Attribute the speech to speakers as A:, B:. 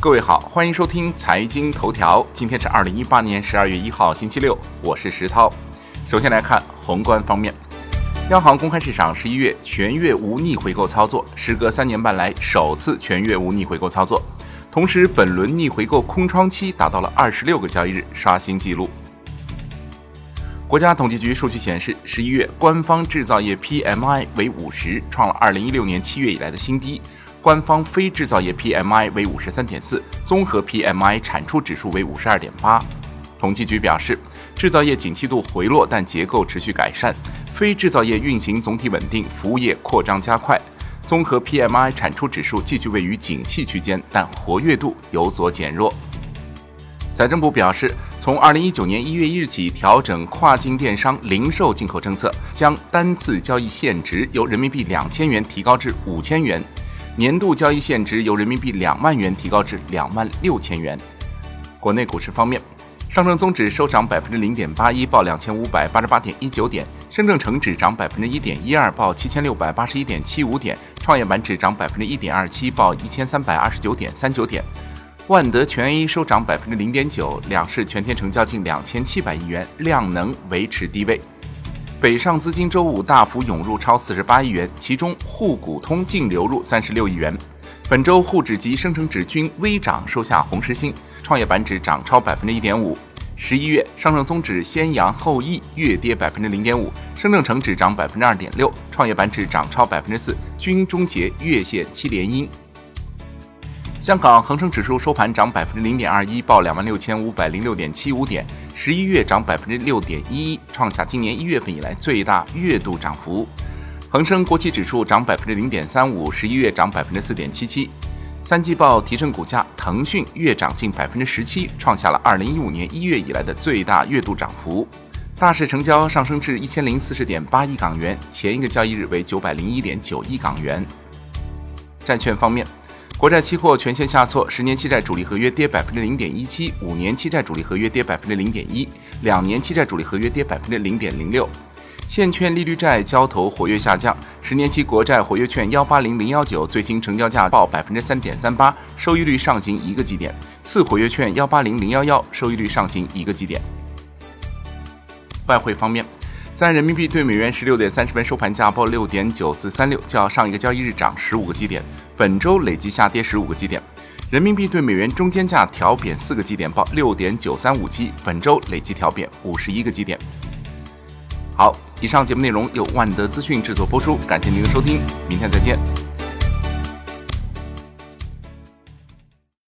A: 各位好，欢迎收听财经头条。今天是二零一八年十二月一号，星期六，我是石涛。首先来看宏观方面，央行公开市场十一月全月无逆回购操作，时隔三年半来首次全月无逆回购操作。同时，本轮逆回购空窗期达到了二十六个交易日，刷新纪录。国家统计局数据显示，十一月官方制造业 PMI 为五十，创了二零一六年七月以来的新低。官方非制造业 PMI 为五十三点四，综合 PMI 产出指数为五十二点八。统计局表示，制造业景气度回落，但结构持续改善；非制造业运行总体稳定，服务业扩张加快。综合 PMI 产出指数继续位于景气区间，但活跃度有所减弱。财政部表示，从二零一九年一月一日起调整跨境电商零售进口政策，将单次交易限值由人民币两千元提高至五千元。年度交易限值由人民币两万元提高至两万六千元。国内股市方面，上证综指收涨百分之零点八一，报两千五百八十八点一九点；深证成指涨百分之一点一二，报七千六百八十一点七五点；创业板指涨百分之一点二七，报一千三百二十九点三九点；万德全 A 收涨百分之零点九，两市全天成交近两千七百亿元，量能维持低位。北上资金周五大幅涌入，超四十八亿元，其中沪股通净流入三十六亿元。本周沪指及深成指均微涨，收下红十星。创业板指涨超百分之一点五。十一月上证综指先扬后抑，月跌百分之零点五。深证成指涨百分之二点六，创业板指涨超百分之四，均终结月线七连阴。香港恒生指数收盘涨百分之零点二一，报两万六千五百零六点七五点。十一月涨百分之六点一一，创下今年一月份以来最大月度涨幅。恒生国企指数涨百分之零点三五，十一月涨百分之四点七七。三季报提振股价，腾讯月涨近百分之十七，创下了二零一五年一月以来的最大月度涨幅。大市成交上升至一千零四十点八亿港元，前一个交易日为九百零一点九亿港元。债券方面。国债期货全线下挫，十年期债主力合约跌百分之零点一七，五年期债主力合约跌百分之零点一，两年期债主力合约跌百分之零点零六。现券利率债交投活跃下降，十年期国债活跃券幺八零零幺九最新成交价报百分之三点三八，收益率上行一个基点；次活跃券幺八零零幺幺收益率上行一个基点。外汇方面。在人民币对美元十六点三十分收盘价报六点九四三六，较上一个交易日涨十五个基点，本周累计下跌十五个基点。人民币对美元中间价调贬四个基点，报六点九三五七，本周累计调贬五十一个基点。好，以上节目内容由万德资讯制作播出，感谢您的收听，明天再见。